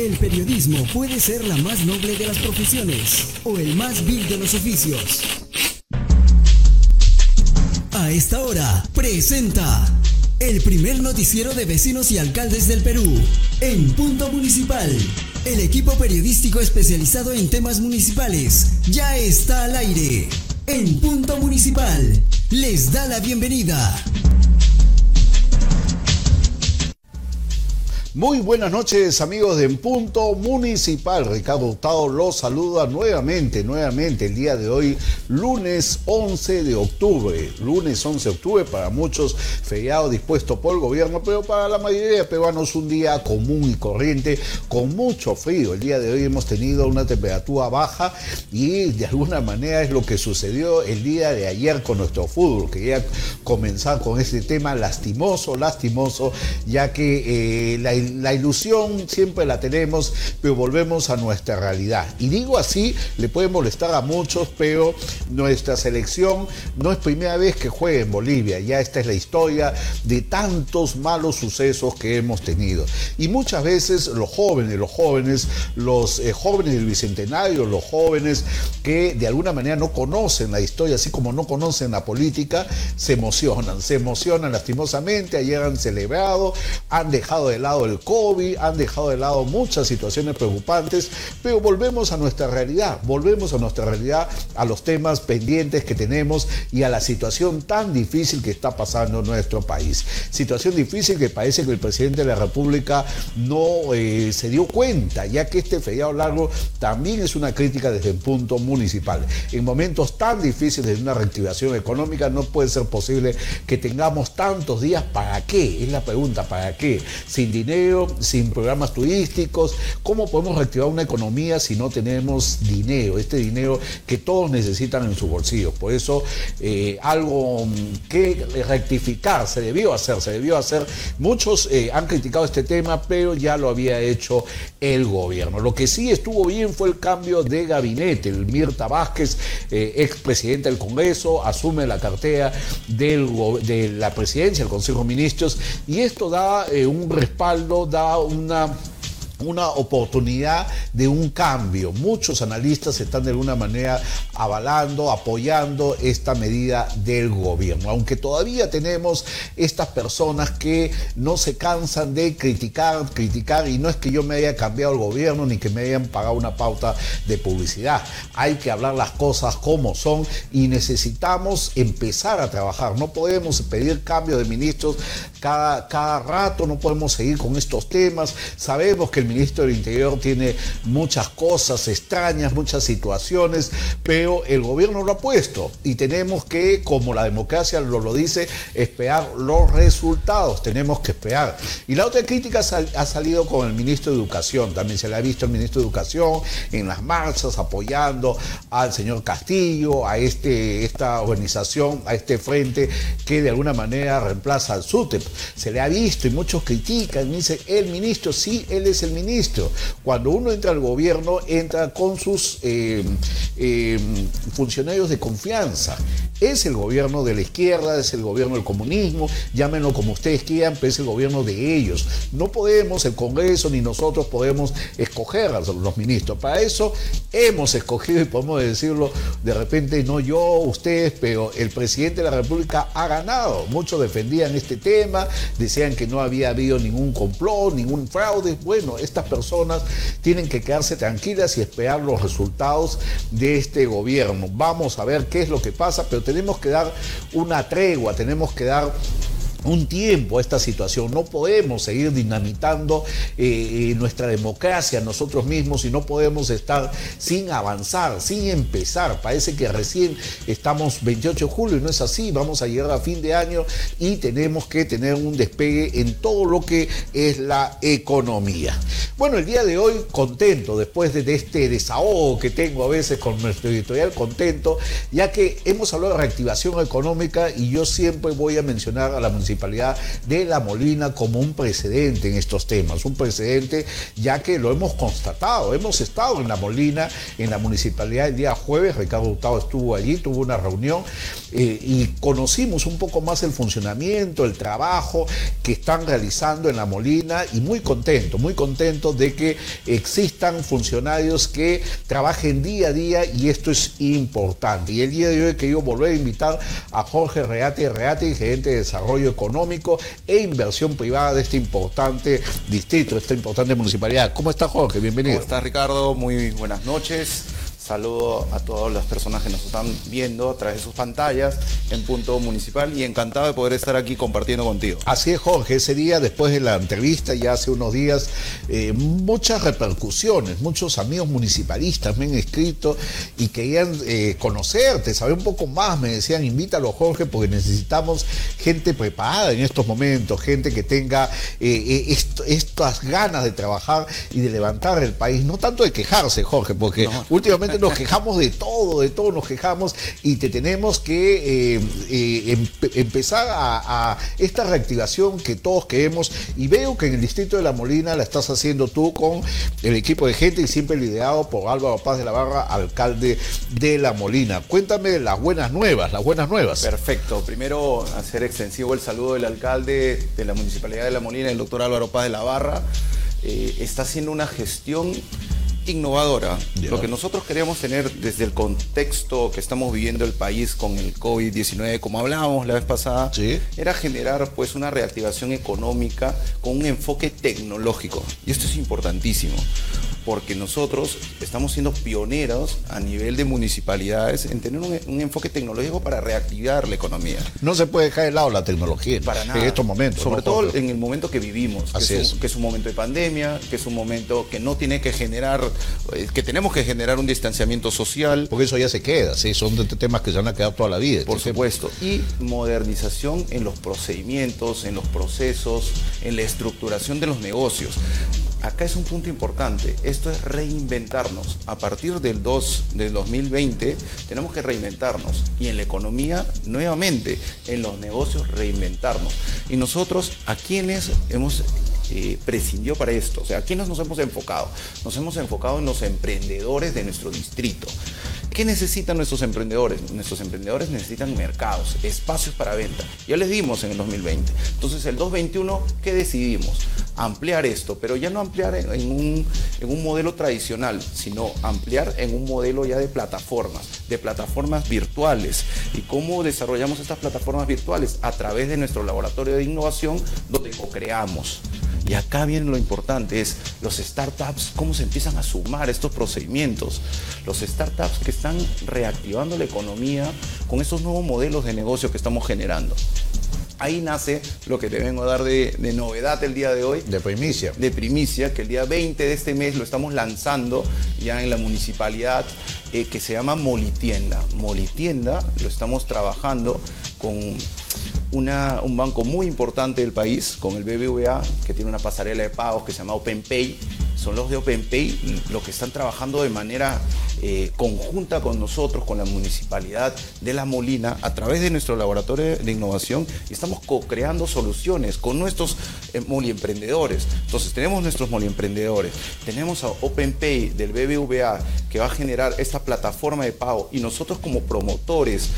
El periodismo puede ser la más noble de las profesiones o el más vil de los oficios. A esta hora, presenta el primer noticiero de vecinos y alcaldes del Perú, en Punto Municipal. El equipo periodístico especializado en temas municipales ya está al aire. En Punto Municipal, les da la bienvenida. Muy buenas noches amigos de En Punto Municipal. Ricardo Hurtado los saluda nuevamente, nuevamente el día de hoy, lunes 11 de octubre. Lunes 11 de octubre para muchos feriado dispuesto por el gobierno, pero para la mayoría de peruanos un día común y corriente con mucho frío. El día de hoy hemos tenido una temperatura baja y de alguna manera es lo que sucedió el día de ayer con nuestro fútbol. Quería comenzar con este tema lastimoso, lastimoso, ya que eh, la la ilusión siempre la tenemos, pero volvemos a nuestra realidad. Y digo así, le puede molestar a muchos, pero nuestra selección no es primera vez que juega en Bolivia, ya esta es la historia de tantos malos sucesos que hemos tenido. Y muchas veces los jóvenes, los jóvenes, los eh, jóvenes del Bicentenario, los jóvenes que de alguna manera no conocen la historia, así como no conocen la política, se emocionan, se emocionan lastimosamente, ayer han celebrado, han dejado de lado el COVID, han dejado de lado muchas situaciones preocupantes, pero volvemos a nuestra realidad, volvemos a nuestra realidad, a los temas pendientes que tenemos y a la situación tan difícil que está pasando en nuestro país. Situación difícil que parece que el presidente de la República no eh, se dio cuenta, ya que este feriado largo también es una crítica desde el punto municipal. En momentos tan difíciles de una reactivación económica no puede ser posible que tengamos tantos días. ¿Para qué? Es la pregunta, ¿para qué? Sin dinero sin programas turísticos. ¿Cómo podemos reactivar una economía si no tenemos dinero? Este dinero que todos necesitan en su bolsillo. Por eso eh, algo que rectificar se debió hacer, se debió hacer. Muchos eh, han criticado este tema, pero ya lo había hecho el gobierno. Lo que sí estuvo bien fue el cambio de gabinete. El Mirta Vázquez, eh, expresidente del Congreso, asume la cartera de la presidencia del Consejo de Ministros y esto da un respaldo da una una oportunidad de un cambio. Muchos analistas están de alguna manera avalando, apoyando esta medida del gobierno, aunque todavía tenemos estas personas que no se cansan de criticar, criticar, y no es que yo me haya cambiado el gobierno ni que me hayan pagado una pauta de publicidad. Hay que hablar las cosas como son y necesitamos empezar a trabajar. No podemos pedir cambio de ministros cada, cada rato, no podemos seguir con estos temas. Sabemos que el ministro del Interior tiene muchas cosas extrañas, muchas situaciones, pero el gobierno lo ha puesto y tenemos que, como la democracia lo, lo dice, esperar los resultados, tenemos que esperar. Y la otra crítica ha salido con el ministro de Educación, también se le ha visto el ministro de Educación en las marchas apoyando al señor Castillo, a este, esta organización, a este frente que de alguna manera reemplaza al SUTEP. Se le ha visto y muchos critican, dicen, el ministro, sí, él es el ministro. Cuando uno entra al gobierno, entra con sus eh, eh, funcionarios de confianza. Es el gobierno de la izquierda, es el gobierno del comunismo, llámenlo como ustedes quieran, pero es el gobierno de ellos. No podemos, el Congreso ni nosotros podemos escoger a los ministros. Para eso hemos escogido, y podemos decirlo de repente, no yo, ustedes, pero el presidente de la República ha ganado. Muchos defendían este tema, decían que no había habido ningún complot, ningún fraude. Bueno, estas personas tienen que quedarse tranquilas y esperar los resultados de este gobierno. Vamos a ver qué es lo que pasa, pero tenemos que dar una tregua, tenemos que dar un tiempo a esta situación. No podemos seguir dinamitando eh, eh, nuestra democracia nosotros mismos y no podemos estar sin avanzar, sin empezar. Parece que recién estamos 28 de julio y no es así. Vamos a llegar a fin de año y tenemos que tener un despegue en todo lo que es la economía. Bueno, el día de hoy contento después de, este desahogo que tengo a veces con nuestro editorial, contento, ya que hemos hablado de reactivación económica y yo siempre voy a mencionar a la municipalidad municipalidad de La Molina como un precedente en estos temas, un precedente ya que lo hemos constatado, hemos estado en La Molina, en la municipalidad el día jueves, Ricardo Hurtado estuvo allí, tuvo una reunión eh, y conocimos un poco más el funcionamiento, el trabajo que están realizando en La Molina y muy contento, muy contento de que existan funcionarios que trabajen día a día y esto es importante. Y el día de hoy he querido volver a invitar a Jorge Reate Reate, gerente de desarrollo e inversión privada de este importante distrito, esta importante municipalidad. ¿Cómo está Jorge? Bienvenido. ¿Cómo está Ricardo? Muy buenas noches. Saludo a todas las personas que nos están viendo a través de sus pantallas en Punto Municipal y encantado de poder estar aquí compartiendo contigo. Así es, Jorge. Ese día, después de la entrevista, ya hace unos días, eh, muchas repercusiones. Muchos amigos municipalistas me han escrito y querían eh, conocerte, saber un poco más. Me decían, invítalo, Jorge, porque necesitamos gente preparada en estos momentos, gente que tenga eh, estas ganas de trabajar y de levantar el país. No tanto de quejarse, Jorge, porque últimamente nos quejamos de todo, de todo nos quejamos y te tenemos que eh, eh, empezar a, esta reactivación que todos queremos y veo que en el distrito de La Molina la estás haciendo tú con el equipo de gente y siempre liderado por Álvaro Paz de la Barra, alcalde de La Molina. Cuéntame las buenas nuevas, las buenas nuevas. Perfecto. Primero hacer extensivo el saludo del alcalde de la Municipalidad de La Molina, el doctor Álvaro Paz de la Barra. Eh, está haciendo una gestión innovadora. Lo que nosotros queríamos tener desde el contexto que estamos viviendo el país con el COVID-19, como hablábamos la vez pasada, era generar pues una reactivación económica con un enfoque tecnológico. Y esto es importantísimo porque nosotros estamos siendo pioneros a nivel de municipalidades en tener un, enfoque tecnológico para reactivar la economía. No se puede dejar de lado la tecnología para nada. en estos momentos. Sobre todo en el momento que vivimos, que es, que es, un momento de pandemia, que es un momento que no tiene que generar, eh, que tenemos que generar un distanciamiento social. Porque eso ya se queda, ¿sí? son temas que se van a quedar toda la vida. Por supuesto. Y modernización en los procedimientos, en los procesos, en la estructuración de los negocios acá es un punto importante. Esto es reinventarnos. A partir del 2 del 2020 tenemos que reinventarnos. Y en la economía, nuevamente, en los negocios, reinventarnos. Y nosotros, ¿a quienes hemos eh, prescindió para esto? O sea, ¿a quiénes nos hemos enfocado? Nos hemos enfocado en los emprendedores de nuestro distrito. ¿Qué necesitan nuestros emprendedores? Nuestros emprendedores necesitan mercados, espacios para venta. Ya les dimos en el 2020. Entonces, el 2021, ¿qué decidimos? Ampliar esto, pero ya no ampliar en un, en un modelo tradicional, sino ampliar en un modelo ya de plataformas, de plataformas virtuales. ¿Y cómo desarrollamos estas plataformas virtuales? A través de nuestro laboratorio de innovación, donde co-creamos y acá viene lo importante, es los startups, cómo se empiezan a sumar estos procedimientos. Los startups que están reactivando la economía con estos nuevos modelos de negocio que estamos generando. Ahí nace lo que te vengo a dar de, novedad el día de hoy. De primicia. De primicia, que el día 20 de este mes lo estamos lanzando ya en la municipalidad, eh, que se llama Molitienda. Molitienda lo estamos trabajando con un banco muy importante del país, con el BBVA, que tiene una pasarela de pagos que se llama OpenPay. Son los de OpenPay los que están trabajando de manera eh, conjunta con nosotros, con la municipalidad de La Molina, a través de nuestro laboratorio de innovación, estamos co-creando soluciones con nuestros eh, moliemprendedores. Entonces, tenemos nuestros moliemprendedores, tenemos a OpenPay del BBVA, que va a generar esta plataforma de pago, y nosotros como promotores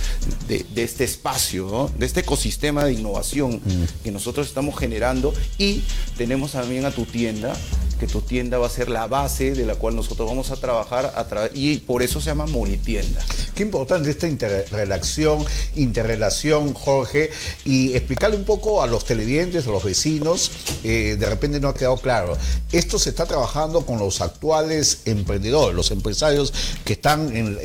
de, este espacio, de este ecosistema de innovación mm. que nosotros estamos generando, y tenemos también a tu tienda, que tu tienda va a ser la base de la cual nosotros vamos a trabajar a través y por eso se llama Monitienda. Qué importante esta interrelación, interrelación, Jorge, y explicarle un poco a los televidentes, a los vecinos, eh, de repente no ha quedado claro. Esto se está trabajando con los actuales emprendedores, los empresarios que están en,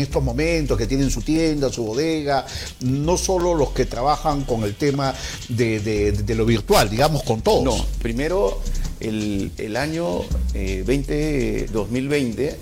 estos momentos, que tienen su tienda, su bodega, no solo los que trabajan con el tema de, de lo virtual, digamos con todos. No, primero el, el año 20, eh, 2020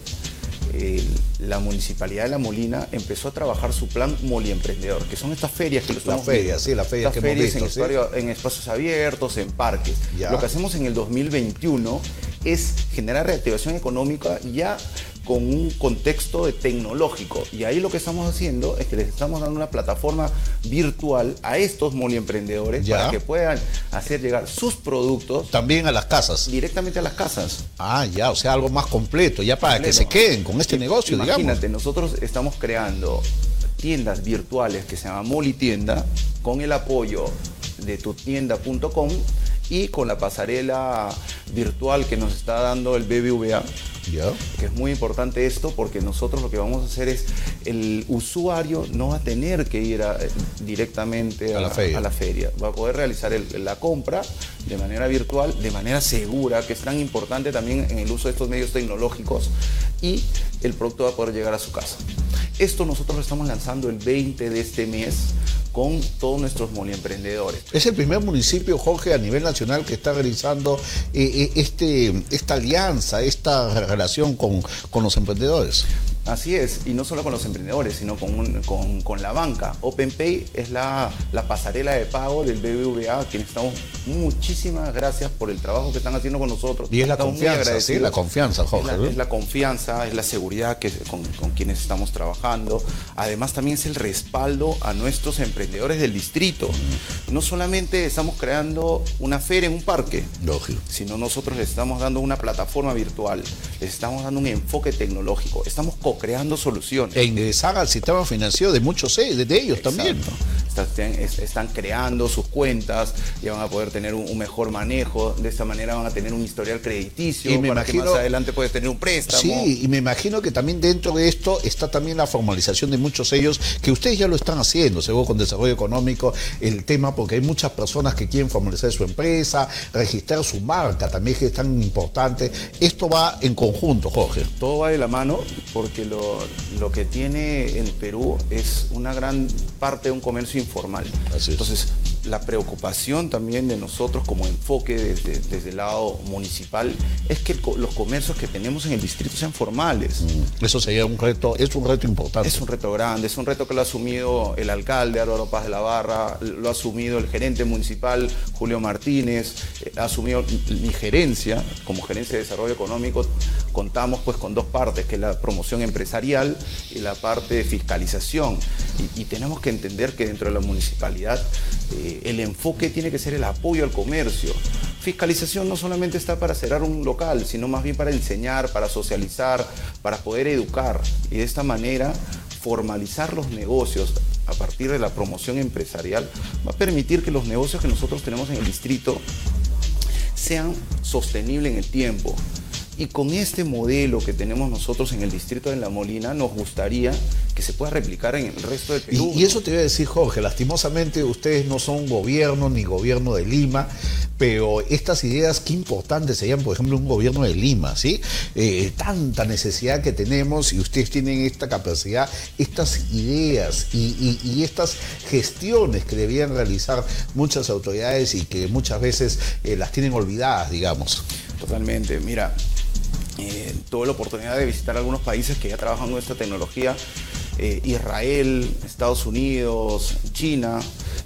la Municipalidad de La Molina empezó a trabajar su plan Moliemprendedor, que son estas ferias que lo estamos Las ferias, sí, las ferias que ferias hemos visto, en, espacios abiertos, en parques. Lo que hacemos en el 2021 es generar reactivación económica ya con un contexto de tecnológico. Y ahí lo que estamos haciendo es que les estamos dando una plataforma virtual a estos moliemprendedores para que puedan hacer llegar sus productos. También a las casas. Directamente a las casas. Ah, ya, o sea, algo más completo, ya para que se queden con este negocio, Imagínate, nosotros estamos creando tiendas virtuales que se llama Molitienda con el apoyo de tutienda.com y con la pasarela virtual que nos está dando el BBVA. Que es muy importante esto porque nosotros lo que vamos a hacer es el usuario no va a tener que ir directamente a, la feria. Va a poder realizar la compra de manera virtual, de manera segura, que es tan importante también en el uso de estos medios tecnológicos y el producto va a poder llegar a su casa. Esto nosotros lo estamos lanzando el 20 de este mes con todos nuestros emprendedores. Es el primer municipio, Jorge, a nivel nacional que está realizando eh, eh, este, esta alianza, esta relación con, con los emprendedores. Así es, y no solo con los emprendedores, sino con, con, la banca. OpenPay es la, la, pasarela de pago del BBVA, a quienes estamos muchísimas gracias por el trabajo que están haciendo con nosotros. Y es la confianza, sí, la confianza, Jorge. Es la, confianza, es la seguridad que, con, con, quienes estamos trabajando. Además también es el respaldo a nuestros emprendedores del distrito. No solamente estamos creando una feria en un parque, Lógico. sino nosotros les estamos dando una plataforma virtual, les estamos dando un enfoque tecnológico, estamos creando soluciones. E ingresar al sistema financiero de muchos de, ellos también. Están, creando sus cuentas y van a poder tener un, mejor manejo. De esta manera van a tener un historial crediticio y para que más adelante puedes tener un préstamo. Sí, y me imagino que también dentro de esto está también la formalización de muchos de ellos, que ustedes ya lo están haciendo, según con desarrollo económico, el tema, porque hay muchas personas que quieren formalizar su empresa, registrar su marca, también que es tan importante. Esto va en conjunto, Jorge. Todo va de la mano, porque lo, que tiene el Perú es una gran parte de un comercio informal. Entonces, la preocupación también de nosotros como enfoque desde, el lado municipal es que los comercios que tenemos en el distrito sean formales. Mm, eso sería un reto, es un reto importante. Es un reto grande, es un reto que lo ha asumido el alcalde Álvaro Paz de la Barra, lo ha asumido el gerente municipal Julio Martínez, eh, ha asumido mi gerencia, como gerencia de desarrollo económico, contamos pues con dos partes, que es la promoción empresarial y la parte de fiscalización. Y, tenemos que entender que dentro de la municipalidad eh, el enfoque tiene que ser el apoyo al comercio. Fiscalización no solamente está para cerrar un local, sino más bien para enseñar, para socializar, para poder educar y de esta manera formalizar los negocios a partir de la promoción empresarial va a permitir que los negocios que nosotros tenemos en el distrito sean sostenibles en el tiempo, y con este modelo que tenemos nosotros en el distrito de La Molina, nos gustaría que se pueda replicar en el resto del Perú. Y, eso te voy a decir, Jorge, lastimosamente ustedes no son gobierno ni gobierno de Lima, pero estas ideas, qué importantes serían, por ejemplo, un gobierno de Lima, ¿sí? Eh, tanta necesidad que tenemos y ustedes tienen esta capacidad, estas ideas y, estas gestiones que debían realizar muchas autoridades y que muchas veces eh, las tienen olvidadas, digamos. Totalmente. Mira, eh, tuve la oportunidad de visitar algunos países que ya trabajan con esta tecnología. Eh, Israel, Estados Unidos, China,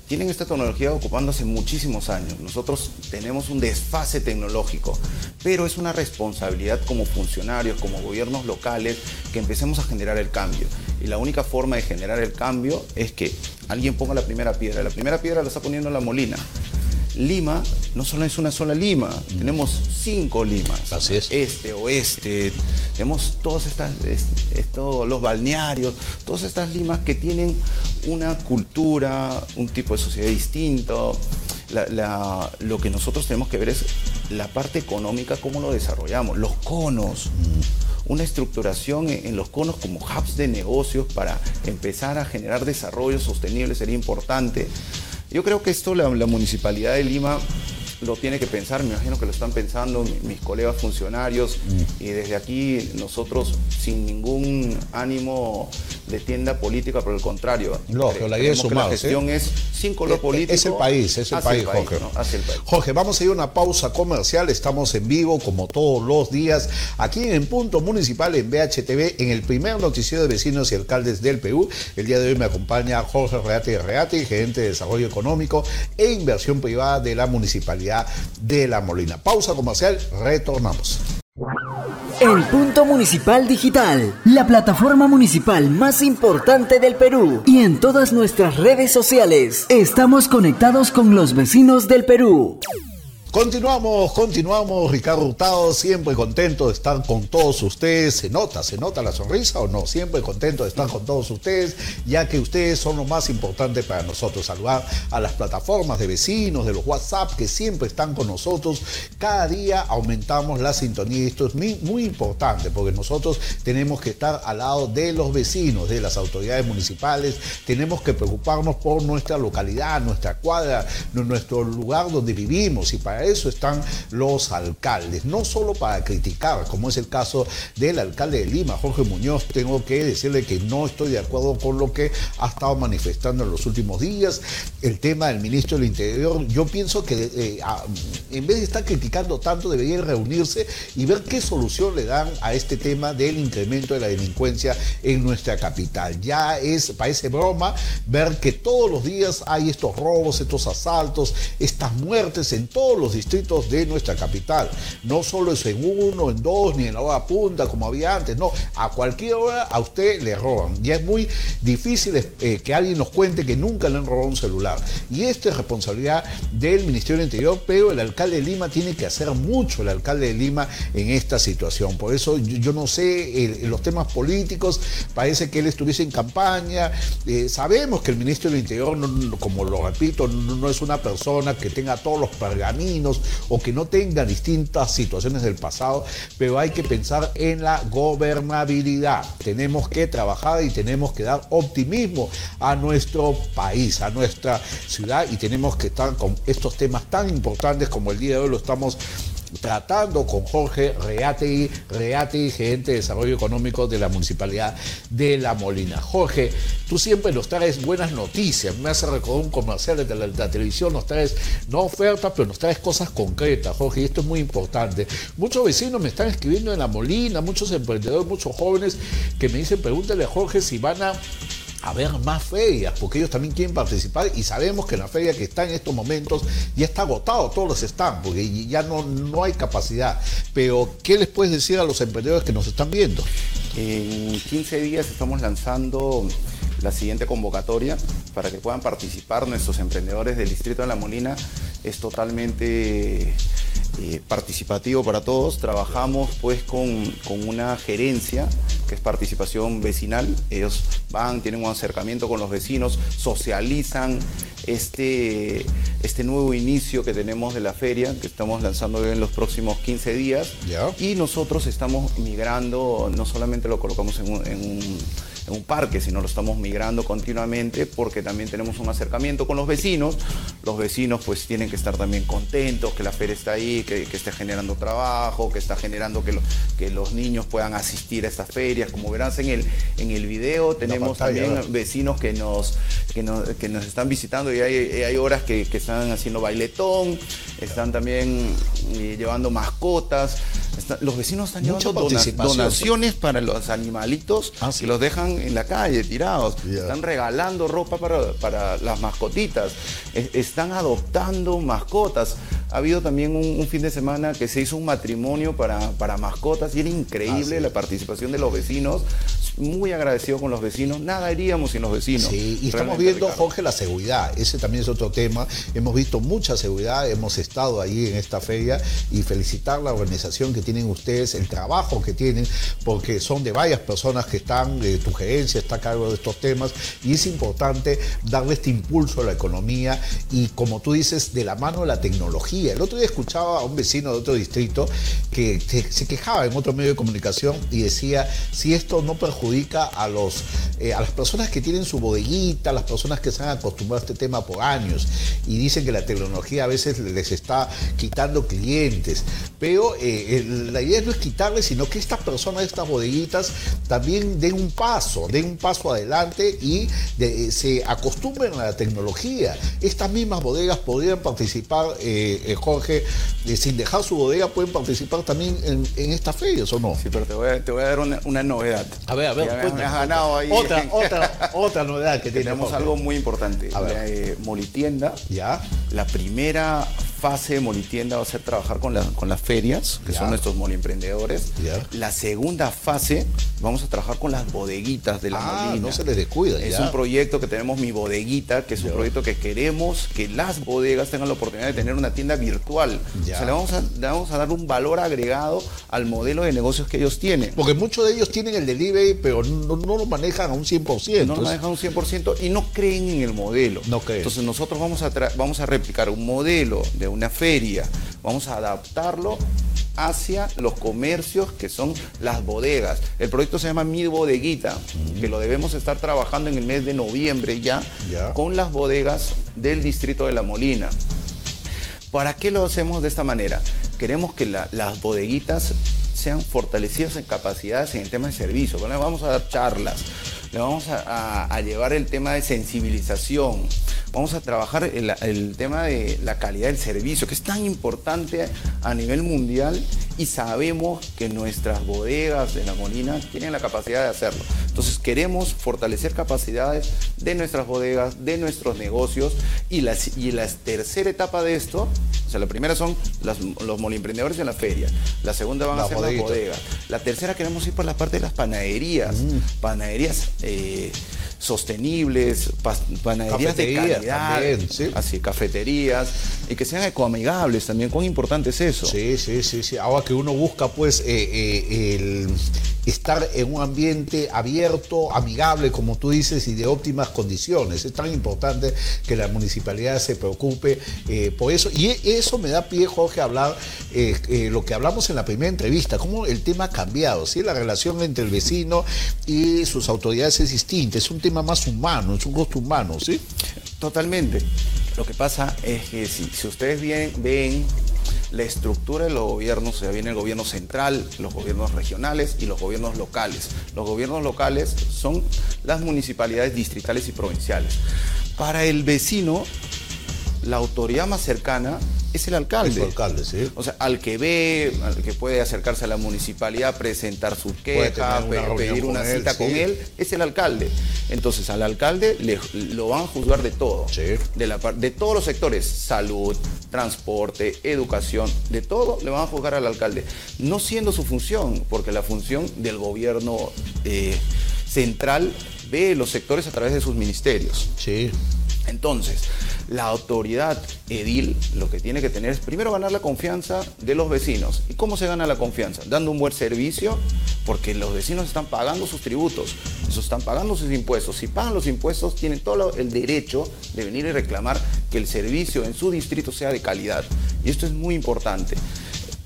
tienen esta tecnología ocupando hace muchísimos años. Nosotros tenemos un desfase tecnológico, pero es una responsabilidad como funcionarios, como gobiernos locales, que empecemos a generar el cambio. Y la única forma de generar el cambio es que alguien ponga la primera piedra. La primera piedra la está poniendo la Molina. Lima no solo es una sola Lima, tenemos cinco Limas. Así es. Este, oeste, tenemos todos estas, los balnearios, todas estas Limas que tienen una cultura, un tipo de sociedad distinto. lo que nosotros tenemos que ver es la parte económica, cómo lo desarrollamos, los conos. Mm. una estructuración en, los conos como hubs de negocios para empezar a generar desarrollo sostenible sería importante. Yo creo que esto la, Municipalidad de Lima lo tiene que pensar, me imagino que lo están pensando mis colegas funcionarios mm. y desde aquí nosotros sin ningún ánimo de tienda política, por el contrario. Lógico, la idea es La gestión es sin color político. Es el país, es el país, Jorge. Jorge, vamos a ir a una pausa comercial, estamos en vivo como todos los días, aquí en Punto Municipal en BHTV, en el primer noticiero de vecinos y alcaldes del Perú. El día de hoy me acompaña Jorge Reate Reate, gerente de Desarrollo Económico e Inversión Privada de la Municipalidad de La Molina. Pausa comercial, retornamos. El Punto Municipal Digital, la plataforma municipal más importante del Perú. Y en todas nuestras redes sociales, estamos conectados con los vecinos del Perú. Continuamos, continuamos, Ricardo Hurtado, siempre contento de estar con todos ustedes. ¿Se nota, se nota la sonrisa o no? Siempre contento de estar con todos ustedes, ya que ustedes son lo más importante para nosotros. Saludar a las plataformas de vecinos, de los WhatsApp que siempre están con nosotros. Cada día aumentamos la sintonía y esto es muy, muy importante porque nosotros tenemos que estar al lado de los vecinos, de las autoridades municipales. Tenemos que preocuparnos por nuestra localidad, nuestra cuadra, nuestro lugar donde vivimos y para eso están los alcaldes, no solo para criticar, como es el caso del alcalde de Lima, Jorge Muñoz, tengo que decirle que no estoy de acuerdo con lo que ha estado manifestando en los últimos días, el tema del ministro del Interior, yo pienso que eh, en vez de estar criticando tanto, debería reunirse y ver qué solución le dan a este tema del incremento de la delincuencia en nuestra capital. Ya es, parece broma, ver que todos los días hay estos robos, estos asaltos, estas muertes en todos los distritos de nuestra capital. No solo es en uno, en dos, ni en la hora punta como había antes, no, a cualquier hora a usted le roban. Y es muy difícil eh, que alguien nos cuente que nunca le han robado un celular. Y esto es responsabilidad del Ministerio del Interior, pero el alcalde de Lima tiene que hacer mucho, el alcalde de Lima, en esta situación. Por eso yo, no sé, los temas políticos, parece que él estuviese en campaña. Eh, sabemos que el Ministro del Interior, como lo repito, no es una persona que tenga todos los pergaminos o que no tenga distintas situaciones del pasado, pero hay que pensar en la gobernabilidad. Tenemos que trabajar y tenemos que dar optimismo a nuestro país, a nuestra ciudad y tenemos que estar con estos temas tan importantes como el día de hoy lo estamos tratando con Jorge Reati, Reati, gerente de desarrollo económico de la Municipalidad de La Molina. Jorge, tú siempre nos traes buenas noticias, me hace recordar un comercial de la, televisión, nos traes no ofertas, pero nos traes cosas concretas, Jorge, y esto es muy importante. Muchos vecinos me están escribiendo en La Molina, muchos emprendedores, muchos jóvenes que me dicen, pregúntale a Jorge si van a haber más ferias, porque ellos también quieren participar y sabemos que la feria que está en estos momentos ya está agotado, todos los están, porque ya no, no hay capacidad. Pero, ¿qué les puedes decir a los emprendedores que nos están viendo? En 15 días estamos lanzando la siguiente convocatoria para que puedan participar nuestros emprendedores del Distrito de La Molina. Es totalmente eh, participativo para todos. Trabajamos pues con, una gerencia que es participación vecinal. Ellos van, tienen un acercamiento con los vecinos, socializan este, este nuevo inicio que tenemos de la feria, que estamos lanzando en los próximos 15 días. Y nosotros estamos migrando, no solamente lo colocamos en un en un parque, sino lo estamos migrando continuamente porque también tenemos un acercamiento con los vecinos. Los vecinos pues tienen que estar también contentos que la feria está ahí, que, que esté generando trabajo, que está generando que, que los niños puedan asistir a estas ferias. Como verás en el, en el video, tenemos también vecinos que nos, que nos, que nos, están visitando y hay, hay horas que, que, están haciendo bailetón, están también eh, llevando mascotas. Los vecinos están llevando donaciones para los animalitos ah, que los dejan en la calle tirados, están regalando ropa para, las mascotitas, están adoptando mascotas. Ha habido también un, fin de semana que se hizo un matrimonio para, para mascotas y era increíble la participación de los vecinos muy agradecido con los vecinos. Nada haríamos sin los vecinos. Sí, y estamos viendo, Jorge, la seguridad. Ese también es otro tema. Hemos visto mucha seguridad, hemos estado ahí en esta feria y felicitar la organización que tienen ustedes, el trabajo que tienen, porque son de varias personas que están, eh, tu gerencia está a cargo de estos temas y es importante darle este impulso a la economía y, como tú dices, de la mano de la tecnología. El otro día escuchaba a un vecino de otro distrito que se quejaba en otro medio de comunicación y decía, si esto no perjudica a, los, eh, a las personas que tienen su bodeguita, a las personas que se han acostumbrado a este tema por años y dicen que la tecnología a veces les está quitando clientes. Pero eh, la idea no es quitarles, sino que estas personas, estas bodeguitas, también den un paso, den un paso adelante y eh, se acostumbren a la tecnología. Estas mismas bodegas podrían participar, Jorge, sin dejar su bodega, pueden participar también en, estas ferias, ¿o no? Sí, pero te voy a, dar una, una novedad. A ver, a ver ganado ahí. Otra, otra, otra novedad que tenemos. algo muy importante. La eh, Molitienda. Ya. La primera fase de Molitienda va a ser trabajar con, con las ferias, que son nuestros moliemprendedores. La segunda fase vamos a trabajar con las bodeguitas de la Ah, Molina. no se les descuida, Es ya. un proyecto que tenemos Mi Bodeguita, que es un Ya. proyecto que queremos que las bodegas tengan la oportunidad de tener una tienda virtual. Ya. O sea, le vamos, a, le vamos a dar un valor agregado al modelo de negocios que ellos tienen. Porque muchos de ellos tienen el delivery, pero no, no lo manejan a un 100%. no lo manejan un 100% y no creen en el modelo. No creen. Entonces nosotros vamos a, vamos a replicar un modelo de una feria, vamos a adaptarlo hacia los comercios que son las bodegas. El proyecto se llama Mi Bodeguita, que lo debemos estar trabajando en el mes de noviembre ya, Ya. con las bodegas del distrito de La Molina. ¿Para qué lo hacemos de esta manera? Queremos que la- las bodeguitas sean fortalecidas en capacidades en el tema de servicio. Bueno, vamos a dar charlas, le vamos a, a- a llevar el tema de sensibilización, vamos a trabajar el, el tema de la calidad del servicio, que es tan importante a nivel mundial y sabemos que nuestras bodegas de la Molina tienen la capacidad de hacerlo. Entonces queremos fortalecer capacidades de nuestras bodegas, de nuestros negocios y la, y la tercera etapa de esto, o sea, la primera son las- los molimprendedores en la feria, la segunda van Las a ser las bodegas, la tercera queremos ir por la parte de las panaderías, Mm. panaderías eh, sostenibles, panaderías de calidad, también, sí. así, cafeterías y que sean ecoamigables también, cuán importante es eso. Sí, sí, sí, sí. Ahora que uno busca, pues, eh, eh, el estar en un ambiente abierto, amigable, como tú dices, y de óptimas condiciones. Es tan importante que la municipalidad se preocupe eh, por eso. Y e- eso me da pie, Jorge, a hablar eh, eh, lo que hablamos en la primera entrevista, cómo el tema ha cambiado, ¿sí? La relación entre el vecino y sus autoridades es distinta, es un tema más humano, es un costo humano, ¿sí? Totalmente. Lo que pasa es que si, ustedes bien, ven la estructura de los gobiernos, o sea, viene el gobierno central, los gobiernos regionales y los gobiernos locales. Los gobiernos locales son las municipalidades distritales y provinciales. Para el vecino, la autoridad más cercana es el alcalde. Es alcalde, sí. O sea, al que ve, al que puede acercarse a la municipalidad, presentar su Puede queja, tener una pedir una él, cita sí. con él, es el alcalde. Entonces, al alcalde le- lo van a juzgar de todo. Sí. De, la, de todos los sectores, salud, transporte, educación, de todo le van a juzgar al alcalde. No siendo su función, porque la función del gobierno eh, central ve los sectores a través de sus ministerios. Sí. Entonces, la autoridad edil lo que tiene que tener es primero ganar la confianza de los vecinos. ¿Y cómo se gana la confianza? Dando un buen servicio, porque los vecinos están pagando sus tributos, están pagando sus impuestos. Si pagan los impuestos, tienen todo el derecho de venir y reclamar que el servicio en su distrito sea de calidad. Y esto es muy importante.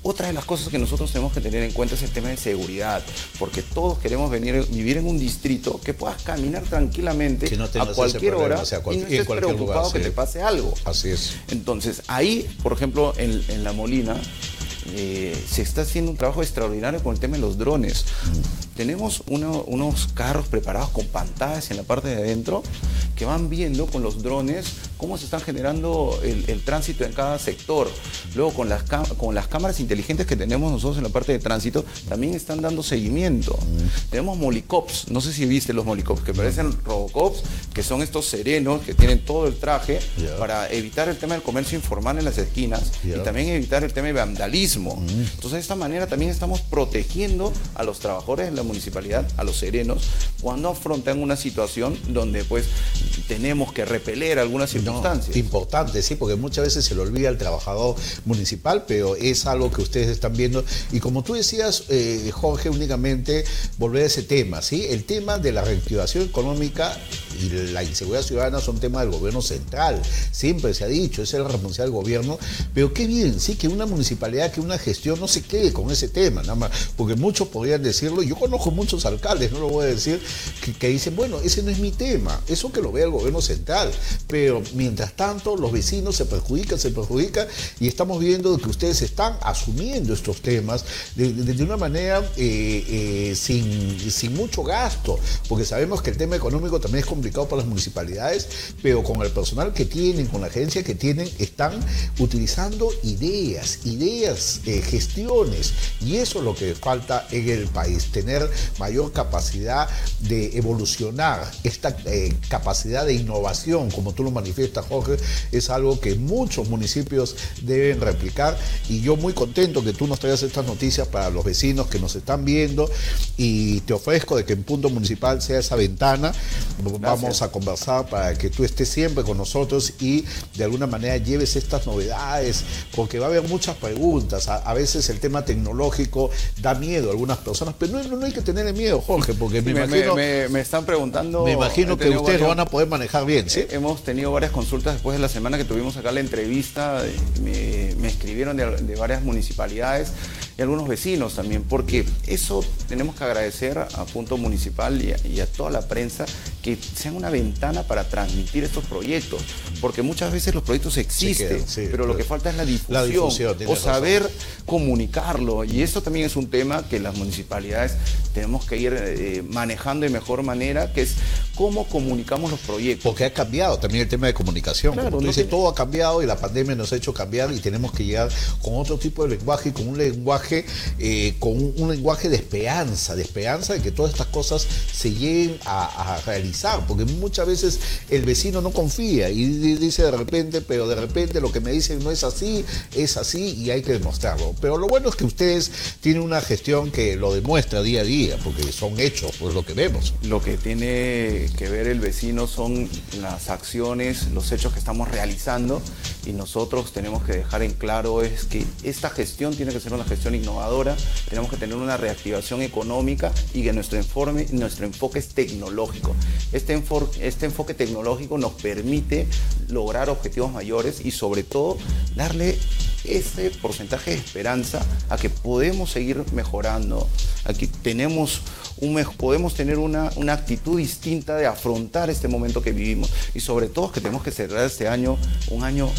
Otra de las cosas que nosotros tenemos que tener en cuenta es el tema de seguridad, porque todos queremos venir, vivir en un distrito que puedas caminar tranquilamente no a cualquier problema, hora o sea, y cual- no y en estés lugar, preocupado que te pase algo. Así es. Entonces, ahí, por ejemplo, en, en La Molina, eh, se está haciendo un trabajo extraordinario con el tema de los drones. Tenemos uno- unos carros preparados con pantallas en la parte de adentro que van viendo con los drones cómo se están generando el, el tránsito en cada sector. Luego, con las, con las cámaras inteligentes que tenemos nosotros en la parte de tránsito, también están dando seguimiento. Tenemos molicops, no sé si viste los molicops, que parecen robocops, que son estos serenos que tienen todo el traje para evitar el tema del comercio informal en las esquinas Ya. y también evitar el tema de vandalismo. Entonces, de esta manera también estamos protegiendo a los trabajadores de la municipalidad, a los serenos, cuando afrontan una situación donde pues tenemos que repeler algunas No, circunstancias. importante, sí, porque muchas veces se le olvida al trabajador municipal, pero es algo que ustedes están viendo. Y como tú decías, eh, Jorge, únicamente volver a ese tema, ¿sí? El tema de la reactivación económica y la inseguridad ciudadana son temas del gobierno central. Siempre se ha dicho, es la responsabilidad del gobierno. Pero qué bien, sí, que una municipalidad, que una gestión no se quede con ese tema, nada más. Porque muchos podrían decirlo, yo conozco muchos alcaldes, no lo voy a decir, que, dicen, bueno, ese no es mi tema, eso que lo vea el gobierno central. Pero mientras tanto, los vecinos se perjudican, se perjudican, y estamos viendo que ustedes están asumiendo estos temas de una manera eh, eh, sin, sin mucho gasto, porque sabemos que el tema económico también es complicado para las municipalidades, pero con el personal que tienen, con la agencia que tienen, están utilizando ideas, ideas, eh, gestiones, y eso es lo que falta en el país, tener mayor capacidad de evolucionar, esta eh, capacidad de innovación, como tú lo manifiestas manifiesta Jorge es algo que muchos municipios deben replicar y yo muy contento que tú nos traigas estas noticias para los vecinos que nos están viendo y te ofrezco de que en Punto Municipal sea esa ventana. Vamos a conversar para que tú estés siempre con nosotros y de alguna manera lleves estas novedades, porque va a haber muchas preguntas. A, veces el tema tecnológico da miedo a algunas personas, pero no, no hay que tener miedo, Jorge, porque me, imagino... Me, están preguntando... Me imagino que ustedes lo van a poder manejar bien, ¿sí? hemos tenido varias consultas después de la semana que tuvimos acá la entrevista, me, escribieron de varias municipalidades y algunos vecinos también, porque eso tenemos que agradecer a Punto Municipal y a, toda la prensa que sean una ventana para transmitir estos proyectos, porque muchas veces los proyectos existen, pero lo que falta es la difusión, o saber comunicarlo, y eso también es un tema que las municipalidades tenemos que ir eh, manejando de mejor manera, que es cómo comunicamos los proyectos. Porque ha cambiado también el tema de comunicación. Como tú dices, todo ha cambiado y la pandemia nos ha hecho cambiar y tenemos que llegar con otro tipo de lenguaje y con un lenguaje, eh, con un, lenguaje de esperanza, de esperanza de que todas estas cosas se lleguen a, realizar. Porque muchas veces el vecino no confía y dice de repente, pero de repente lo que me dicen no es así, es así y hay que demostrarlo. Pero lo bueno es que ustedes tienen una gestión que lo demuestra día a día, porque son hechos, pues lo que vemos. Lo que tiene que ver el vecino son las acciones, los hechos que estamos realizando y nosotros tenemos que dejar en claro es que esta gestión tiene que ser una gestión innovadora, tenemos que tener una reactivación económica y que nuestro, informe, nuestro enfoque es tecnológico. Este, este enfoque tecnológico nos permite lograr objetivos mayores y sobre todo darle ese porcentaje de esperanza a que podemos seguir mejorando. Aquí tenemos podemos tener una, una, actitud distinta de afrontar este momento que vivimos. Y sobre todo que tenemos que cerrar este año un año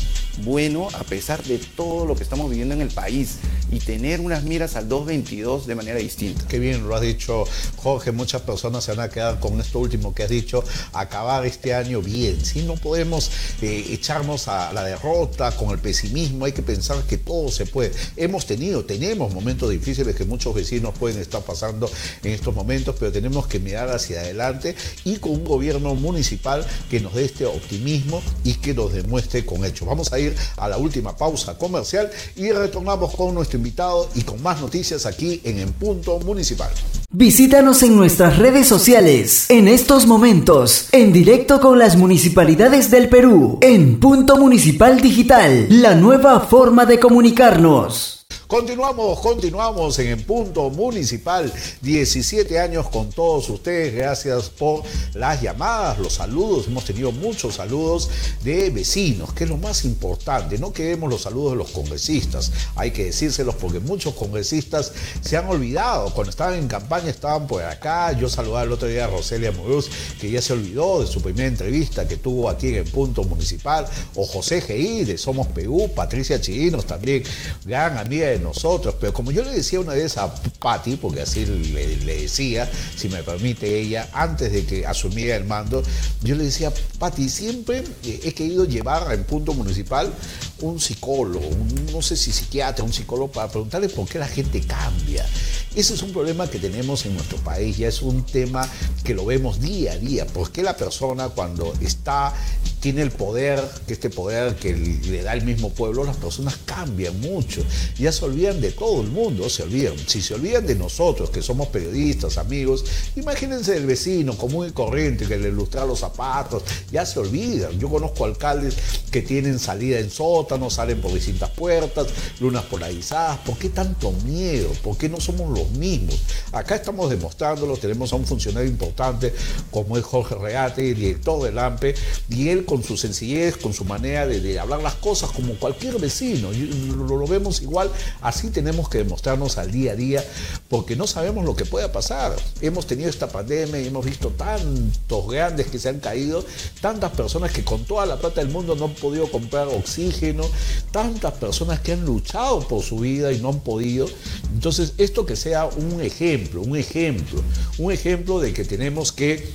bueno a pesar de todo lo que estamos viviendo en el país. Y tener unas miras al 222 de manera distinta. Qué bien lo has dicho Jorge, muchas personas se van a quedar con esto último que has dicho, acabar este año bien, si no podemos eh, echarnos a la derrota con el pesimismo, hay que pensar que todo se puede. Hemos tenido, tenemos momentos difíciles que muchos vecinos pueden estar pasando en estos momentos, pero tenemos que mirar hacia adelante y con un gobierno municipal que nos dé este optimismo y que nos demuestre con hechos. Vamos a ir a la última pausa comercial y retornamos con nuestro invitado y con más noticias aquí en En Punto Municipal. Visítanos en nuestras redes sociales en estos momentos, en directo con las municipalidades del Perú, en Punto Municipal Digital, la nueva forma de comunicarnos. Continuamos, continuamos en el punto municipal. 17 años con todos ustedes. Gracias por las llamadas, los saludos. Hemos tenido muchos saludos de vecinos, que es lo más importante. No queremos los saludos de los congresistas. Hay que decírselos porque muchos congresistas se han olvidado. Cuando estaban en campaña estaban por acá. Yo saludaba el otro día a Roselia Moruz, que ya se olvidó de su primera entrevista que tuvo aquí en el punto municipal. O José G.I. de Somos Perú, Patricia Chirinos también, gran amiga de nosotros. Pero como yo le decía una vez a Patti, porque así le, decía, si me permite ella, antes de que asumiera el mando, yo le decía, Patti, siempre he querido llevar en punto municipal un psicólogo, no sé si psiquiatra, un psicólogo, para preguntarle por qué la gente cambia. Ese es un problema que tenemos en nuestro país, ya es un tema que lo vemos día a día. ¿Por qué la persona cuando está, tiene el poder, que este poder que le da el mismo pueblo, las personas cambian mucho? Ya se olvidan de todo el mundo, se olvidan. Si se olvidan de nosotros, que somos periodistas, amigos, imagínense el vecino común y corriente que le ilustra los zapatos, ya se olvidan. Yo conozco alcaldes que tienen salida en sótanos, salen por distintas puertas, lunas polarizadas. ¿Por qué tanto miedo? ¿Por qué no somos los mismos. Acá estamos demostrándolo, tenemos a un funcionario importante como es Jorge Reate, director del AMPE, y él con su sencillez, con su manera de, hablar las cosas como cualquier vecino, lo, lo, vemos igual, así tenemos que demostrarnos al día a día, porque no sabemos lo que pueda pasar. Hemos tenido esta pandemia y hemos visto tantos grandes que se han caído, tantas personas que con toda la plata del mundo no han podido comprar oxígeno, tantas personas que han luchado por su vida y no han podido. Entonces, esto que sea un ejemplo, un ejemplo, un ejemplo de que tenemos que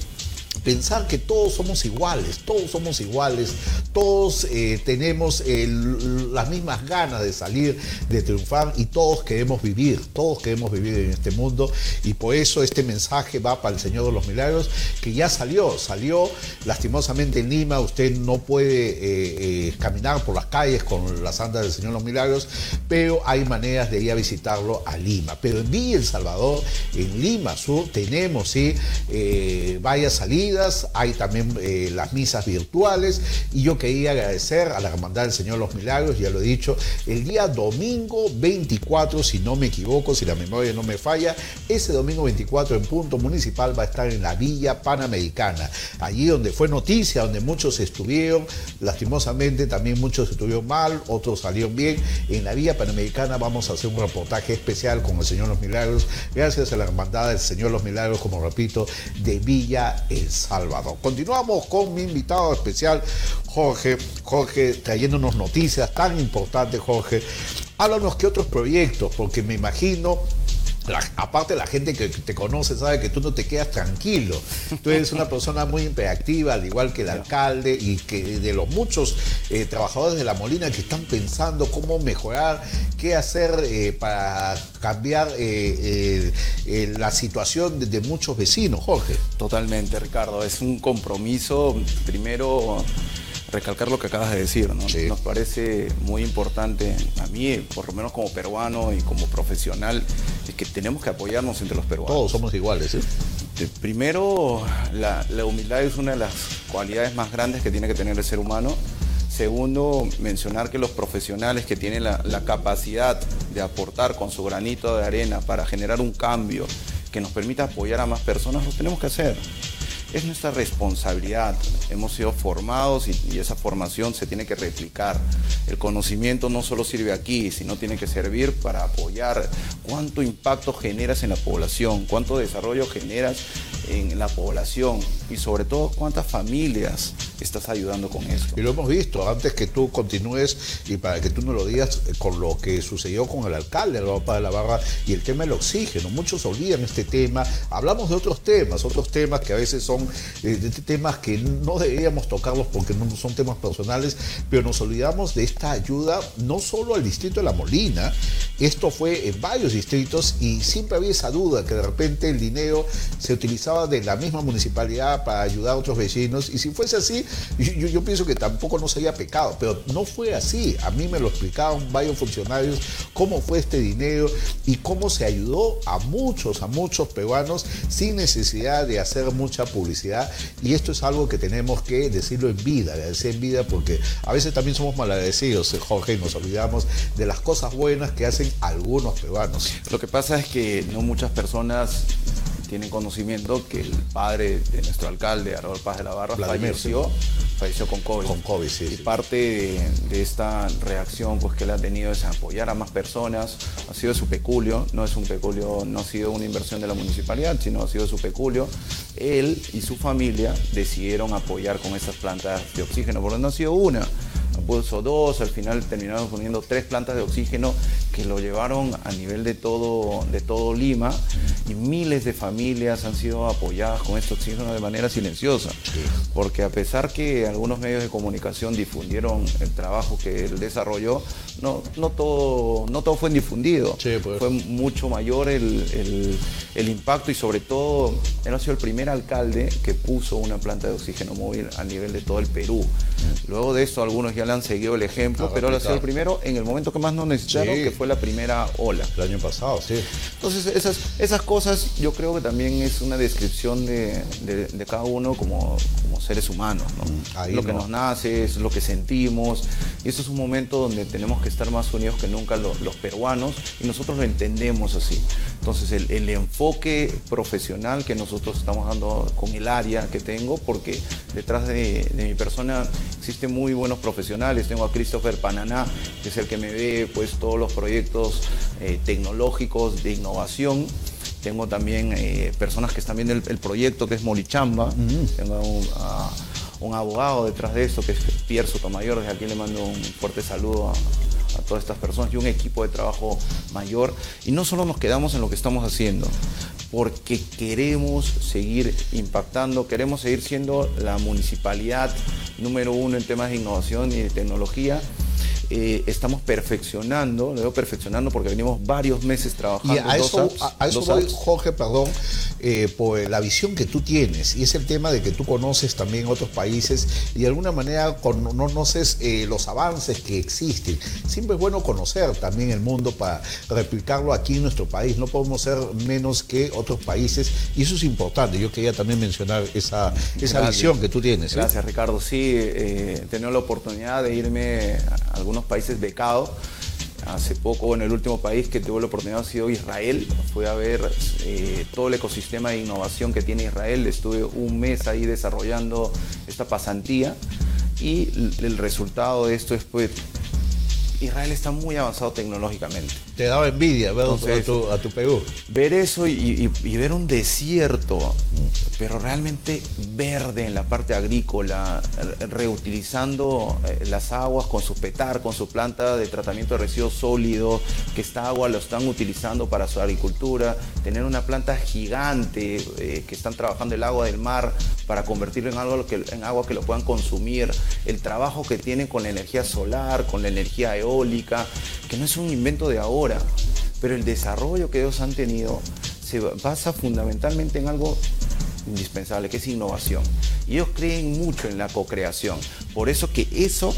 pensar que todos somos iguales, todos somos iguales, todos eh, tenemos las mismas ganas de salir, de triunfar y todos queremos vivir, todos queremos vivir en este mundo y por eso este mensaje va para el Señor de los Milagros que ya salió, salió lastimosamente en Lima, usted no puede eh, eh, caminar por las calles con las andas del Señor de los Milagros, pero hay maneras de ir a visitarlo a Lima. Pero en Villa El Salvador, en Lima Sur, tenemos ¿sí? varias hay también eh, las misas virtuales. Y yo quería agradecer a la Hermandad del Señor Los Milagros, ya lo he dicho, el día domingo 24, si no me equivoco, si la memoria no me falla, ese domingo 24 en punto municipal va a estar en la Villa Panamericana, allí donde fue noticia, donde muchos estuvieron, lastimosamente también muchos estuvieron mal, otros salieron bien, en la Villa Panamericana vamos a hacer un reportaje especial con el Señor Los Milagros, gracias a la Hermandad del Señor Los Milagros, como repito, de Villa El Salvador. Continuamos con mi invitado especial, Jorge. Jorge, trayéndonos noticias tan importantes, Jorge. Háblanos qué otros proyectos, porque me imagino aparte la gente que te conoce sabe que tú no te quedas tranquilo. Tú eres una persona muy imperactiva, al igual que el alcalde y que de los muchos eh, trabajadores de la Molina que están pensando cómo mejorar, qué hacer eh, para cambiar eh, la situación de, muchos vecinos, Jorge. Totalmente, Ricardo. Es un compromiso, primero recalcar lo que acabas de decir, ¿no? Nos parece muy importante, a mí, por lo menos como peruano y como profesional, es que tenemos que apoyarnos entre los peruanos. Todos somos iguales, ¿eh? Primero, la, humildad es una de las cualidades más grandes que tiene que tener el ser humano. Segundo, mencionar que los profesionales que tienen la, la, capacidad de aportar con su granito de arena para generar un cambio que nos permita apoyar a más personas, lo tenemos que hacer es nuestra responsabilidad. Hemos sido formados y, esa formación se tiene que replicar. El conocimiento no solo sirve aquí, sino tiene que servir para apoyar cuánto impacto generas en la población, cuánto desarrollo generas en la población y sobre todo cuántas familias estás ayudando con esto. Y lo hemos visto, antes que tú continúes y para que tú no lo digas eh, con lo que sucedió con el alcalde de la Barra y el tema del oxígeno. Muchos olvidan este tema. Hablamos de otros temas, otros temas que a veces son eh, temas que no deberíamos tocarlos porque no son temas personales, pero nos olvidamos de esta ayuda no solo al distrito de La Molina, esto fue en varios distritos y siempre había esa duda que de repente el dinero se utilizaba de la misma municipalidad para ayudar a otros vecinos y si fuese así, yo, pienso que tampoco no sería pecado, pero no fue así. A mí me lo explicaron varios funcionarios cómo fue este dinero y cómo se ayudó a muchos, a muchos peruanos sin necesidad de hacer mucha publicidad y esto es algo que tenemos que decirlo en vida, agradecer en vida porque a veces también somos malagradecidos, Jorge, y nos olvidamos de las cosas buenas que hacen algunos peruanos. Lo que pasa es que no muchas personas tienen conocimiento que el padre de nuestro alcalde, Harold Paz de la Barra, falleció, falleció con COVID. Con COVID, sí. Y parte de, esta reacción pues, que él ha tenido es apoyar a más personas. Ha sido su peculio, no es un peculio, no ha sido una inversión de la municipalidad, sino ha sido su peculio. Él y su familia decidieron apoyar con estas plantas de oxígeno, porque no ha sido una puso dos, al final terminaron poniendo tres plantas de oxígeno que lo llevaron a nivel de todo, de todo Lima y miles de familias han sido apoyadas con este oxígeno de manera silenciosa. Porque a pesar que algunos medios de comunicación difundieron el trabajo que él desarrolló, no, no, todo, no todo fue difundido. Pues. Fue mucho mayor el, el, impacto y sobre todo él ha sido el primer alcalde que puso una planta de oxígeno móvil a nivel de todo el Perú. Luego de esto algunos ya han seguido el ejemplo, pero él ha sido el primero en el momento que más nos necesitaron, que fue la primera ola. El año pasado, sí. Entonces esas, esas cosas yo creo que también es una descripción de, de, cada uno como, como, seres humanos. ¿no? Mm, lo que nos nace, es lo que sentimos. Y eso es un momento donde tenemos que estar más unidos que nunca los, los peruanos y nosotros lo entendemos así. Entonces el, el, enfoque profesional que nosotros estamos dando con el área que tengo, porque detrás de, de mi persona existen muy buenos profesionales. Tengo a Christopher Pananá, que es el que me ve pues todos los proyectos eh, tecnológicos de innovación. Tengo también eh, personas que están viendo el, proyecto, que es Molichamba. Tengo un, abogado detrás de eso, que es Pierre Sotomayor. Desde aquí le mando un fuerte saludo a, a todas estas personas y un equipo de trabajo mayor. Y no solo nos quedamos en lo que estamos haciendo, porque queremos seguir impactando, queremos seguir siendo la municipalidad número uno en temas de innovación y de tecnología eh, estamos perfeccionando, lo veo perfeccionando porque venimos varios meses trabajando. Y a eso, a, eso voy, Jorge, perdón, eh, por la visión que tú tienes. Y es el tema de que tú conoces también otros países y de alguna manera conoces eh, los avances que existen. Siempre es bueno conocer también el mundo para replicarlo aquí en nuestro país. No podemos ser menos que otros países y eso es importante. Yo quería también mencionar esa, esa visión que tú tienes. Gracias, Ricardo. Sí, he tenido la oportunidad de irme a algunos países becados. Hace poco, en el último país que tuve la oportunidad ha sido Israel. Fui a ver eh, todo el ecosistema de innovación que tiene Israel. Estuve un mes ahí desarrollando esta pasantía y el resultado de esto es pues Israel está muy avanzado tecnológicamente. Te daba envidia ver a, tu, a, tu, Perú. Ver eso y, ver un desierto, pero realmente verde en la parte agrícola, reutilizando eh, las aguas con su petar, con su planta de tratamiento de residuos sólidos, que esta agua lo están utilizando para su agricultura, tener una planta gigante eh, que están trabajando el agua del mar para convertirlo en, algo que, en agua que lo puedan consumir, el trabajo que tienen con la energía solar, con la energía eólica, que no es un invento de ahora, pero el desarrollo que ellos han tenido se basa fundamentalmente en algo indispensable, que es innovación. Y ellos creen mucho en la co-creación. Por eso que eso,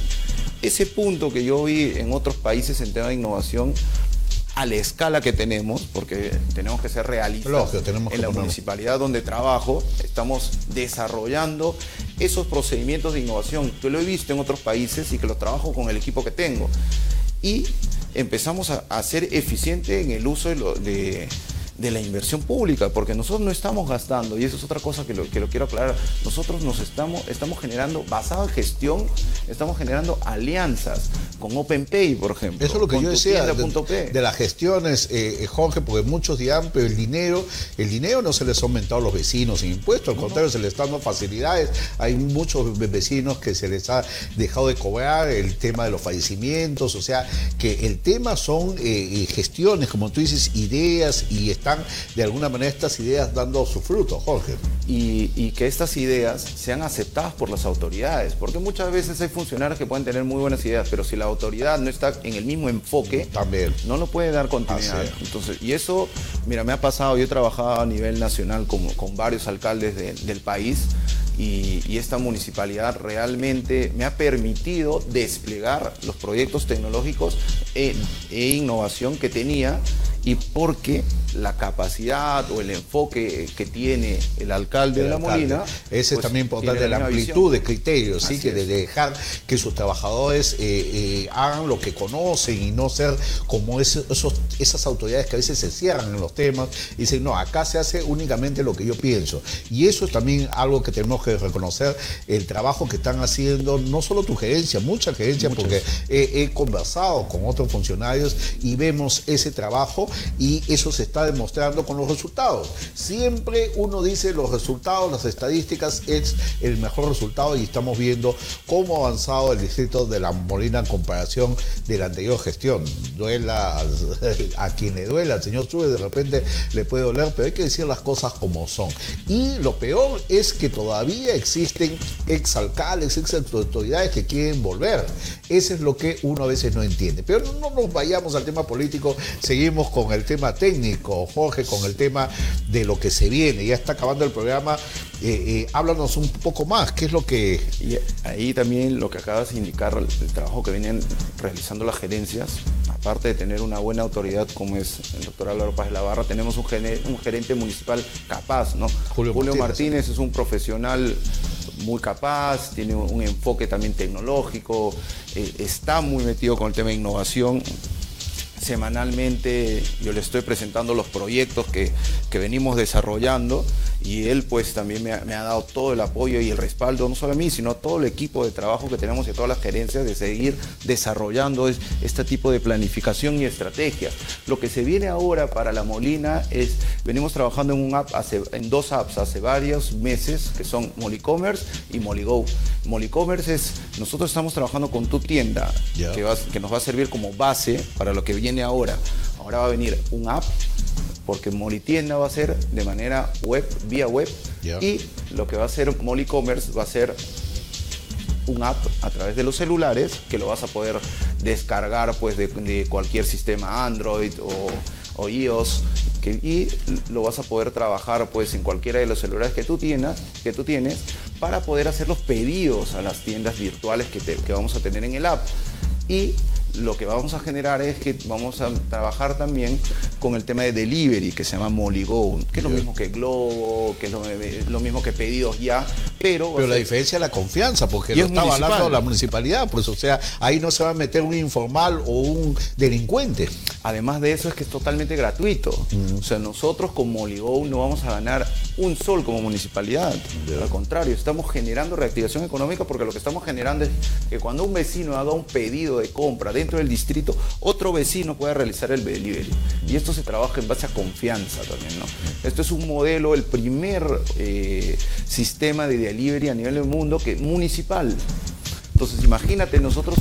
ese punto que yo vi en otros países en tema de innovación, a la escala que tenemos, porque tenemos que ser realistas. en la municipalidad donde trabajo, estamos desarrollando esos procedimientos de innovación que lo he visto en otros países y que los trabajo con el equipo que tengo. Y empezamos a, ser eficiente en el uso de de la inversión pública, porque nosotros no estamos gastando, y eso es otra cosa que lo, que lo quiero aclarar, nosotros nos estamos, estamos generando, basado en gestión, estamos generando alianzas con OpenPay, por ejemplo. Eso es lo que yo decía de, las gestiones, eh, eh, Jorge, porque muchos dirán, pero el dinero, el dinero no se les ha aumentado a los vecinos sin impuestos, al contrario, se les está dando facilidades. Hay muchos vecinos que se les ha dejado de cobrar el tema de los fallecimientos, o sea, que el tema son eh, gestiones, como tú dices, ideas y están de alguna manera estas ideas dando su fruto, Jorge. Y, que estas ideas sean aceptadas por las autoridades, porque muchas veces hay funcionarios que pueden tener muy buenas ideas, pero si la autoridad no está en el mismo enfoque, También. no lo puede dar continuidad. Entonces, y eso, mira, me ha pasado, yo he trabajado a nivel nacional con, con varios alcaldes del país. Y, y, esta municipalidad realmente me ha permitido desplegar los proyectos tecnológicos e, e innovación que tenía y porque la capacidad o el enfoque que tiene el alcalde de La Molina. Ese es pues, también importante, la, amplitud de criterios, ¿sí? que de dejar que sus trabajadores eh, eh, hagan lo que conocen y no ser como esos, esas autoridades que a veces se cierran en los temas y dicen, no, acá se hace únicamente lo que yo pienso. Y eso es también algo que tenemos que reconocer, el trabajo que están haciendo, no solo tu gerencia, mucha gerencia, porque he conversado con otros funcionarios y vemos ese trabajo y eso se está demostrando con los resultados. Siempre uno dice los resultados, las estadísticas es el mejor resultado y estamos viendo cómo ha avanzado el distrito de La Molina en comparación de la anterior gestión. Duela a quien le duela, al señor Sube de repente le puede doler, pero hay que decir las cosas como son. Y lo peor es que todavía existen exalcaldes, ex autoridades que quieren volver. Eso es lo que uno a veces no entiende. Pero no nos vayamos al tema político, seguimos con el tema técnico, Jorge, con el tema de lo que se viene. Ya está acabando el programa. Eh, eh, háblanos un poco más, ¿qué es lo que...? Ahí también lo que acabas de indicar, el trabajo que vienen realizando las gerencias, aparte de tener una buena autoridad como es el doctor Álvaro Paz Lavarra, tenemos un, gerente municipal capaz, ¿no? Julio, Martínez, es un profesional muy capaz, tiene un enfoque también tecnológico, eh, está muy metido con el tema de innovación semanalmente yo le estoy presentando los proyectos que, venimos desarrollando y él pues también me ha, dado todo el apoyo y el respaldo, no solo a mí, sino a todo el equipo de trabajo que tenemos y a todas las gerencias de seguir desarrollando este tipo de planificación y estrategia. Lo que se viene ahora para La Molina es, venimos trabajando en, un app en dos apps hace varios meses, que son Molicommerce y Moligo. Molicommerce es, nosotros estamos trabajando con tu tienda, que, que nos va a servir como base para lo que viene ahora. Ahora va a venir un app porque Molitienda va a ser de manera web, vía web, y lo que va a hacer Molicommerce va a ser un app a través de los celulares que lo vas a poder descargar pues de, cualquier sistema Android o, o iOS y lo vas a poder trabajar pues en cualquiera de los celulares que tú tienes, que tú tienes para poder hacer los pedidos a las tiendas virtuales que, que vamos a tener en el app. Y lo que vamos a generar es que vamos a trabajar también con el tema de delivery, que se llama Moligo, que es lo mismo que Globo, que es lo, mismo que Pedidos Ya, pero... Pero la diferencia es la confianza, porque lo está hablando la municipalidad, pues o sea, ahí no se va a meter un informal o un delincuente. Además de eso es que es totalmente gratuito. Mm. O sea, nosotros como Moligo no vamos a ganar un sol como municipalidad. Al contrario, estamos generando reactivación económica porque lo que estamos generando es que cuando un vecino haga un pedido de compra dentro del distrito, otro vecino pueda realizar el delivery. Y esto se trabaja en base a confianza también, ¿no? Esto es un modelo, el primer eh, sistema de delivery a nivel del mundo que municipal. Entonces, imagínate, nosotros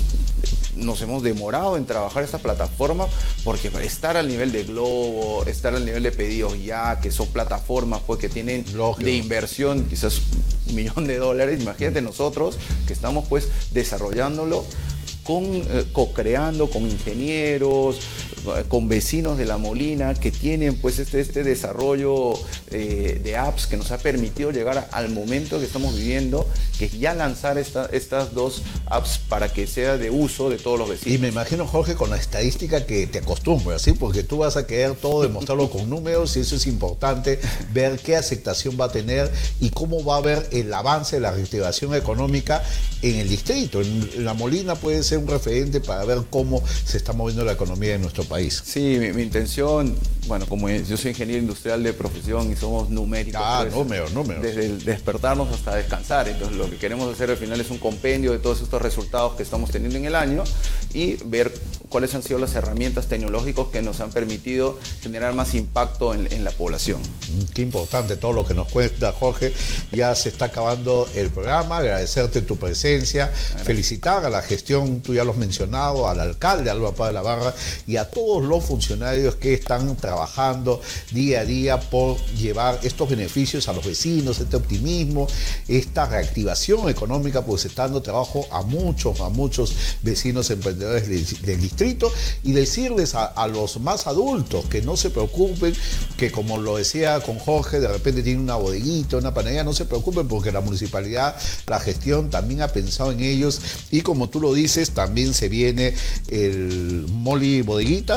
nos hemos demorado en trabajar esta plataforma porque para estar al nivel de Globo, estar al nivel de pedidos ya, que son plataformas pues, que tienen de inversión quizás un millón de dólares, imagínate nosotros que estamos pues desarrollándolo con, eh, co-creando con ingenieros, con vecinos de La Molina que tienen pues este, este desarrollo eh, de apps que nos ha permitido llegar al momento que estamos viviendo, que es ya lanzar estas dos apps para que sea de uso de todos los vecinos. Y me imagino, Jorge, con la estadística que te acostumbras, ¿sí? porque tú vas a querer todo demostrarlo con números y eso es importante, ver qué aceptación va a tener y cómo va a haber el avance de la reactivación económica en el distrito. En La Molina puede ser un referente para ver cómo se está moviendo la economía de nuestro país. Sí, mi, intención, bueno, como yo soy ingeniero industrial de profesión y somos numéricos. Ah, números, números. Desde el despertarnos hasta descansar. Entonces, lo que queremos hacer al final es un compendio de todos estos resultados que estamos teniendo en el año y ver cuáles han sido las herramientas tecnológicas que nos han permitido generar más impacto en, la población. Mm, qué importante todo lo que nos cuenta Jorge. Ya se está acabando el programa. Agradecerte tu presencia, felicitar a la gestión, tú ya lo has mencionado, al alcalde Alba Paz de la Barra y a todos los funcionarios que están trabajando día a día por llevar estos beneficios a los vecinos, este optimismo, esta reactivación económica, pues está dando trabajo a muchos, a muchos vecinos emprendedores del, distrito. Y decirles a, los más adultos que no se preocupen, que como lo decía con Jorge, de repente tiene una bodeguita, una panadería, no se preocupen porque la municipalidad, la gestión también ha pensado en ellos. Y como tú lo dices, también se viene el Moli Bodeguita,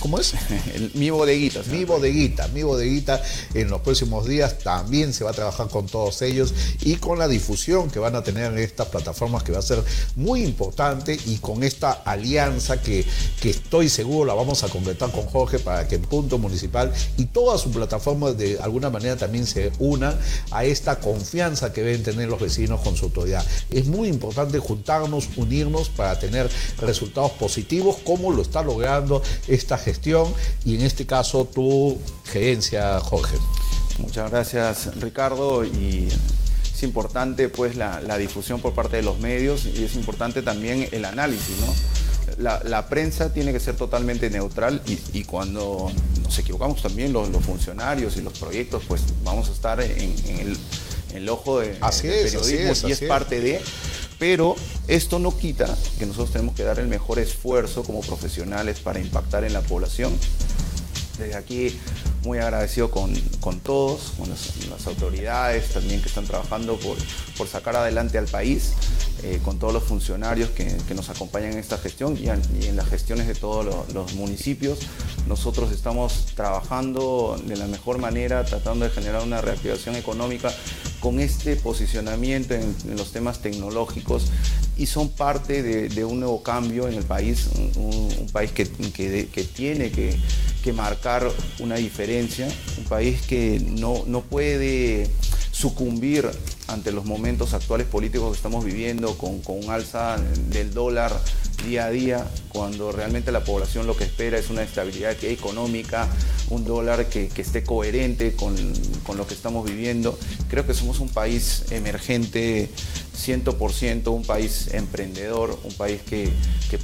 ¿cómo es? mi bodeguita. Mi bodeguita, mi bodeguita en los próximos días también se va a trabajar con todos ellos y con la difusión que van a tener en estas plataformas que va a ser muy importante y con esta alianza que, que estoy seguro la vamos a completar con Jorge para que en Punto Municipal y todas sus plataformas de alguna manera también se unan a esta confianza que deben tener los vecinos con su autoridad. Es muy importante juntarnos, unirnos para tener resultados positivos como lo está logrando esta gestión y en este caso tu gerencia, Jorge. Muchas gracias, Ricardo. Y es importante pues la, difusión por parte de los medios y es importante también el análisis, ¿no? La, prensa tiene que ser totalmente neutral y, cuando nos equivocamos también los, funcionarios y los proyectos, pues vamos a estar en, el, ojo de, así del periodismo y es parte de pero esto no quita que nosotros tenemos que dar el mejor esfuerzo como profesionales para impactar en la población. Desde aquí muy agradecido con, todos, con las, autoridades también que están trabajando por, por sacar adelante al país, eh, con todos los funcionarios que, nos acompañan en esta gestión y en, las gestiones de todos los, municipios. Nosotros estamos trabajando de la mejor manera, tratando de generar una reactivación económica con este posicionamiento en, los temas tecnológicos y son parte de, un nuevo cambio en el país, un, país que, que tiene que que marcar una diferencia, un país que no, no puede sucumbir ante los momentos actuales políticos que estamos viviendo, con, un alza del dólar día a día, cuando realmente la población lo que espera es una estabilidad económica, un dólar que, esté coherente con, con, lo que estamos viviendo. Creo que somos un país emergente 100%, un país emprendedor, un país que,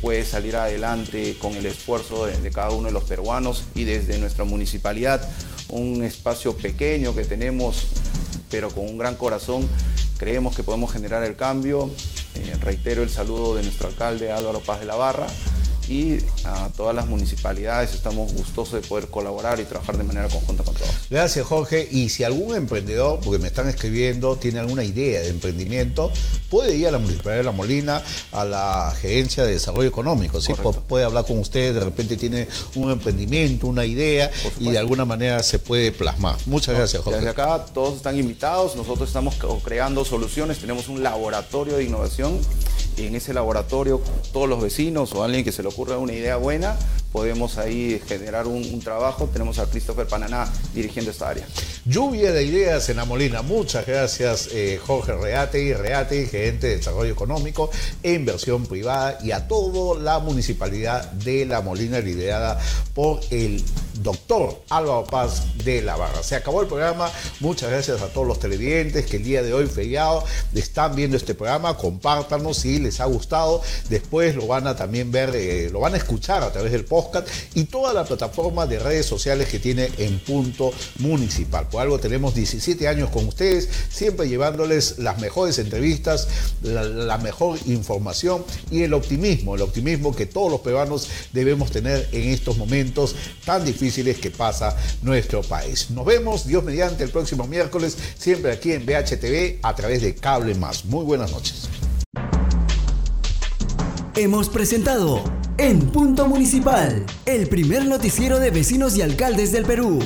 puede salir adelante con el esfuerzo de, de cada uno de los peruanos y desde nuestra municipalidad, un espacio pequeño que tenemos pero con un gran corazón creemos que podemos generar el cambio. Eh, reitero el saludo de nuestro alcalde Álvaro Paz de la Barra y a todas las municipalidades estamos gustosos de poder colaborar y trabajar de manera conjunta con todos. Gracias Jorge. Y si algún emprendedor, porque me están escribiendo, tiene alguna idea de emprendimiento, puede ir a la Municipalidad de La Molina, a la Gerencia de Desarrollo Económico, ¿sí? puede hablar con usted, de repente tiene un emprendimiento, una idea y de alguna manera se puede plasmar. Muchas gracias Jorge. Desde acá todos están invitados, nosotros estamos creando soluciones, tenemos un laboratorio de innovación en ese laboratorio todos los vecinos o alguien que se le ocurra una idea buena, podemos ahí generar un, trabajo. Tenemos a Christopher Pananá dirigiendo esta área. Lluvia de ideas en la Molina. Muchas gracias eh, Jorge Reate y Reate, gerente de Desarrollo Económico e Inversión Privada y a toda la municipalidad de La Molina liderada por el doctor Álvaro Paz de la Barra. Se acabó el programa. Muchas gracias a todos los televidentes que el día de hoy, feriado, están viendo este programa. Compártanos si les ha gustado. Después lo van a también ver, eh, lo van a escuchar a través del podcast y toda la plataforma de redes sociales que tiene en punto municipal. Por algo tenemos 17 años con ustedes, siempre llevándoles las mejores entrevistas, la, la mejor información y el optimismo, el optimismo que todos los peruanos debemos tener en estos momentos tan difíciles que pasa nuestro país. Nos vemos, Dios mediante, el próximo miércoles, siempre aquí en BHTV a través de Cable Más. Muy buenas noches hemos presentado En Punto Municipal, el primer noticiero de vecinos y alcaldes del Perú